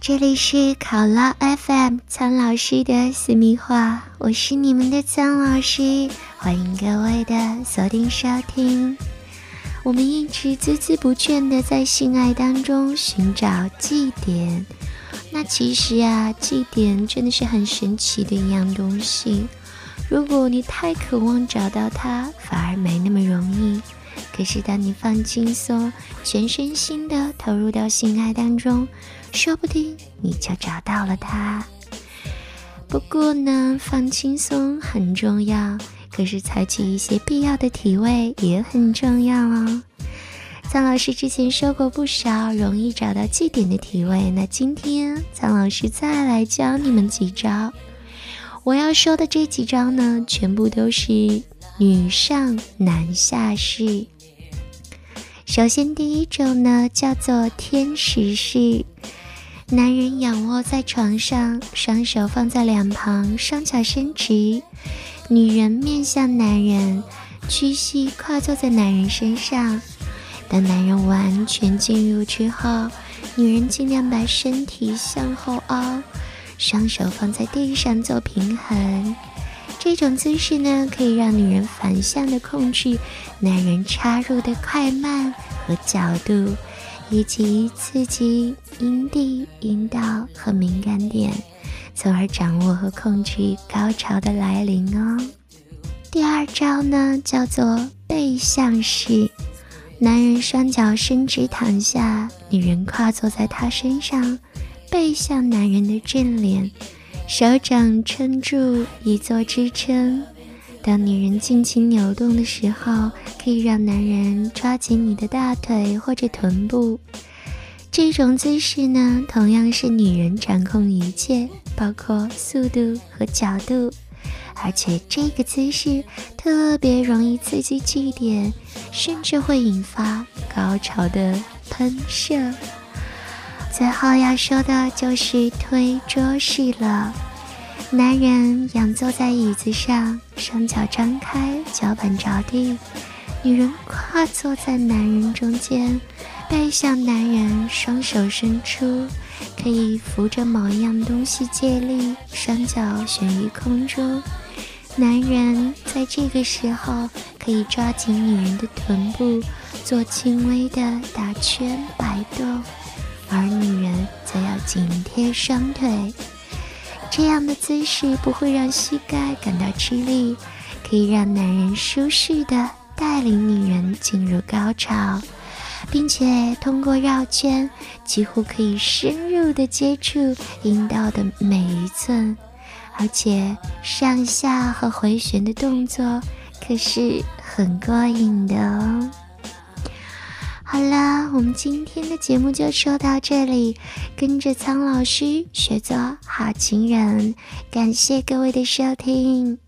这里是考拉 FM 苍老师的私密话，我是你们的苍老师，欢迎各位的锁定收听。我们一直孜孜不倦的在性爱当中寻找祭点，那其实啊，祭点真的是很神奇的一样东西。如果你太渴望找到它，反而没那么容易。可是当你放轻松，全身心的投入到性爱当中。说不定你就找到了他。不过呢，放轻松很重要，可是采取一些必要的体位也很重要哦。苍老师之前说过不少容易找到祭点的体位，那今天苍老师再来教你们几招。我要说的这几招呢，全部都是女上男下式。首先第一种呢，叫做天使式。男人仰卧在床上，双手放在两旁，双脚伸直。女人面向男人，屈膝跨坐在男人身上。当男人完全进入之后，女人尽量把身体向后凹，双手放在地上做平衡。这种姿势呢，可以让女人反向的控制男人插入的快慢和角度。以及刺激阴蒂、阴道和敏感点，从而掌握和控制高潮的来临哦。第二招呢，叫做背向式。男人双脚伸直躺下，女人跨坐在他身上，背向男人的正脸，手掌撑住以做支撑。当女人尽情扭动的时候，可以让男人抓紧你的大腿或者臀部。这种姿势呢，同样是女人掌控一切，包括速度和角度。而且这个姿势特别容易刺激气点，甚至会引发高潮的喷射。最后要说的就是推桌式了。男人仰坐在椅子上，双脚张开，脚板着地；女人跨坐在男人中间，背向男人，双手伸出，可以扶着某一样东西借力，双脚悬于空中。男人在这个时候可以抓紧女人的臀部，做轻微的打圈摆动，而女人则要紧贴双腿。这样的姿势不会让膝盖感到吃力，可以让男人舒适的带领女人进入高潮，并且通过绕圈，几乎可以深入的接触阴道的每一寸，而且上下和回旋的动作可是很过瘾的哦。好了，我们今天的节目就说到这里。跟着苍老师学做好情人，感谢各位的收听。